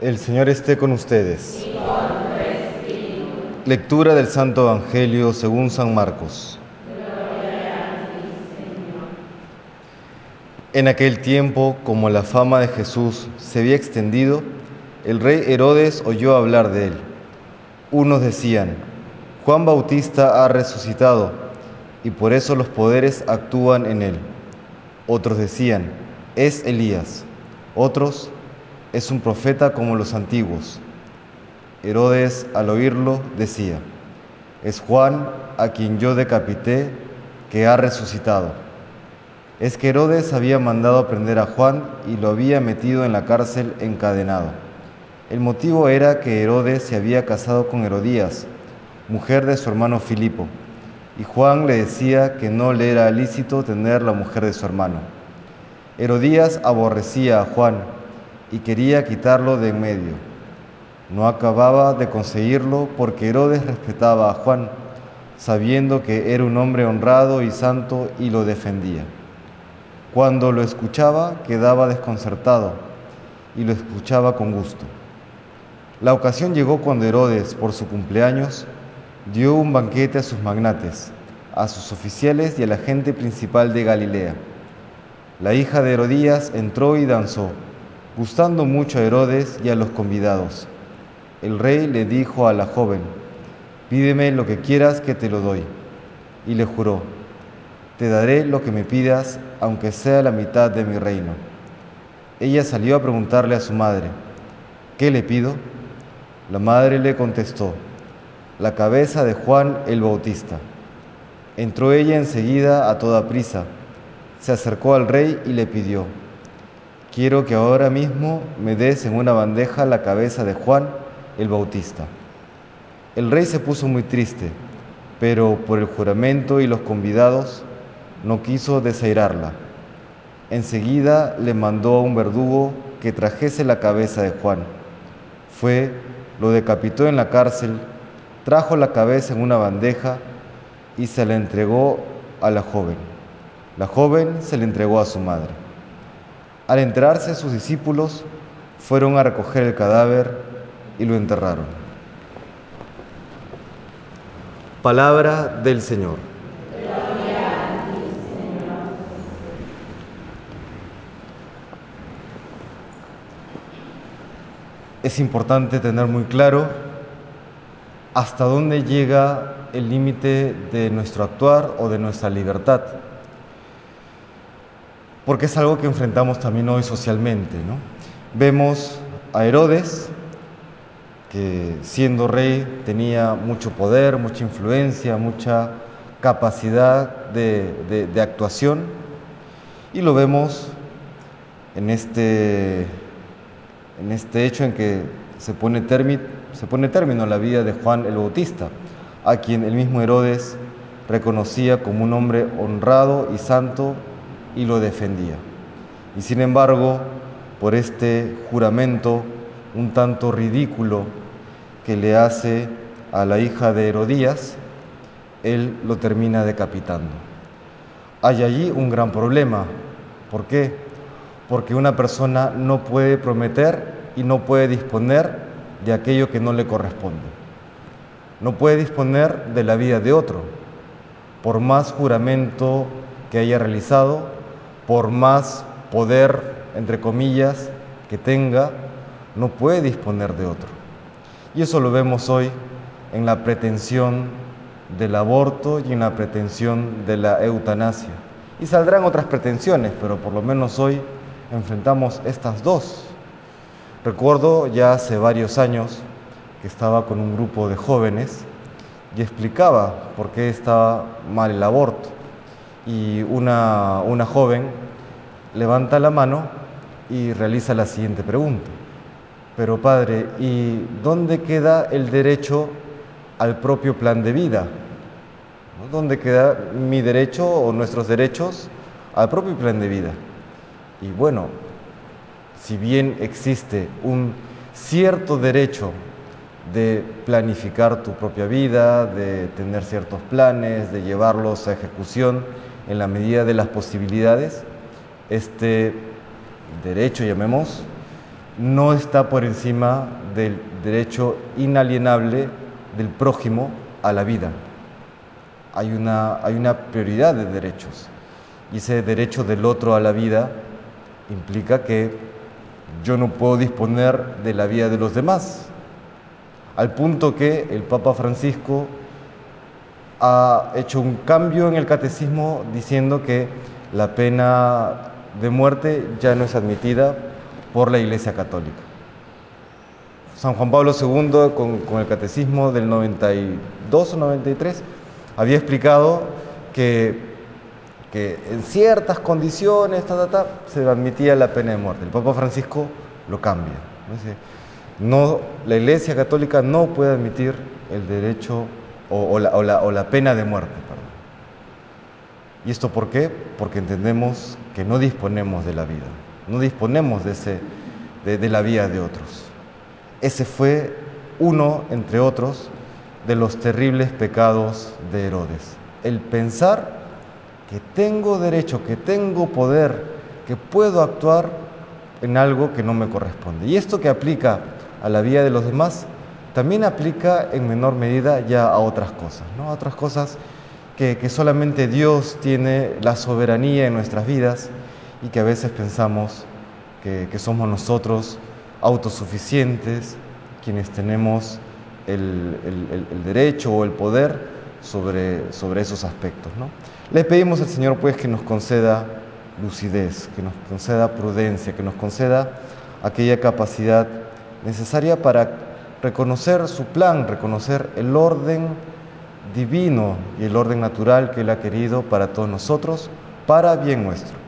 El Señor esté con ustedes. Lectura del Santo Evangelio según San Marcos. En aquel tiempo, como la fama de Jesús se había extendido, el rey Herodes oyó hablar de él. Unos decían, Juan Bautista ha resucitado y por eso los poderes actúan en él. Otros decían, es Elías. Otros, es un profeta como los antiguos. Herodes, al oírlo, decía, es Juan a quien yo decapité, que ha resucitado. Es que Herodes había mandado prender a Juan y lo había metido en la cárcel encadenado. El motivo era que Herodes se había casado con Herodías, mujer de su hermano Filipo, y Juan le decía que no le era lícito tener la mujer de su hermano. Herodías aborrecía a Juan y quería quitarlo de en medio. No acababa de conseguirlo porque Herodes respetaba a Juan, sabiendo que era un hombre honrado y santo y lo defendía. Cuando lo escuchaba quedaba desconcertado y lo escuchaba con gusto. La ocasión llegó cuando Herodes, por su cumpleaños, dio un banquete a sus magnates, a sus oficiales y a la gente principal de Galilea. La hija de Herodías entró y danzó gustando mucho a Herodes y a los convidados. El rey le dijo a la joven, pídeme lo que quieras que te lo doy. Y le juró, te daré lo que me pidas, aunque sea la mitad de mi reino. Ella salió a preguntarle a su madre, ¿qué le pido? La madre le contestó, la cabeza de Juan el Bautista. Entró ella enseguida a toda prisa, se acercó al rey y le pidió, quiero que ahora mismo me des en una bandeja la cabeza de Juan el Bautista. El rey se puso muy triste, pero por el juramento y los convidados no quiso desairarla. Enseguida le mandó a un verdugo que trajese la cabeza de Juan. Fue, lo decapitó en la cárcel, trajo la cabeza en una bandeja y se la entregó a la joven. La joven se la entregó a su madre. Al enterarse sus discípulos, fueron a recoger el cadáver y lo enterraron. Palabra del Señor. Es importante tener muy claro hasta dónde llega el límite de nuestro actuar o de nuestra libertad porque es algo que enfrentamos también hoy socialmente. Vemos a Herodes, que siendo rey tenía mucho poder, mucha influencia, mucha capacidad de, actuación, y lo vemos en este, en este hecho en que se pone, se pone término a la vida de Juan el Bautista, a quien el mismo Herodes reconocía como un hombre honrado y santo y lo defendía. Y sin embargo, por este juramento un tanto ridículo que le hace a la hija de Herodías, él lo termina decapitando. Hay allí un gran problema. ¿Por qué? Porque una persona no puede prometer y no puede disponer de aquello que no le corresponde. No puede disponer de la vida de otro, por más juramento que haya realizado, por más poder, entre comillas, que tenga, no puede disponer de otro. Y eso lo vemos hoy en la pretensión del aborto y en la pretensión de la eutanasia. Y saldrán otras pretensiones, pero por lo menos hoy enfrentamos estas dos. Recuerdo ya hace varios años que estaba con un grupo de jóvenes y explicaba por qué estaba mal el aborto y una, una joven levanta la mano y realiza la siguiente pregunta. Pero padre, ¿y dónde queda el derecho al propio plan de vida? ¿Dónde queda mi derecho o nuestros derechos al propio plan de vida? Y bueno, si bien existe un cierto derecho de planificar tu propia vida, de tener ciertos planes, de llevarlos a ejecución, en la medida de las posibilidades, este derecho, llamemos, no está por encima del derecho inalienable del prójimo a la vida. Hay una, hay una prioridad de derechos. Y ese derecho del otro a la vida implica que yo no puedo disponer de la vida de los demás. Al punto que el Papa Francisco ha hecho un cambio en el catecismo diciendo que la pena de muerte ya no es admitida por la Iglesia Católica. San Juan Pablo II, con, el catecismo del 92 o 93, había explicado que, que en ciertas condiciones se admitía la pena de muerte. El Papa Francisco lo cambia. No, la Iglesia Católica no puede admitir el derecho o, la, pena de muerte. ¿Y esto por qué? Porque entendemos que no disponemos de la vida no disponemos de, ese, de, la vida de otros. Ese fue uno, entre otros, de los terribles pecados de Herodes. El pensar que tengo derecho, que tengo poder, que puedo actuar en algo que no me corresponde. Y esto que aplica a la vida de los demás, también aplica en menor medida ya a otras cosas, ¿no? A otras cosas que, que solamente Dios tiene la soberanía en nuestras vidas y que a veces pensamos que, somos nosotros autosuficientes quienes tenemos el, derecho o el poder sobre, sobre esos aspectos. ¿no? Le pedimos al Señor pues que nos conceda lucidez, que nos conceda prudencia, que nos conceda aquella capacidad necesaria para reconocer su plan, reconocer el orden divino y el orden natural que Él ha querido para todos nosotros, para bien nuestro.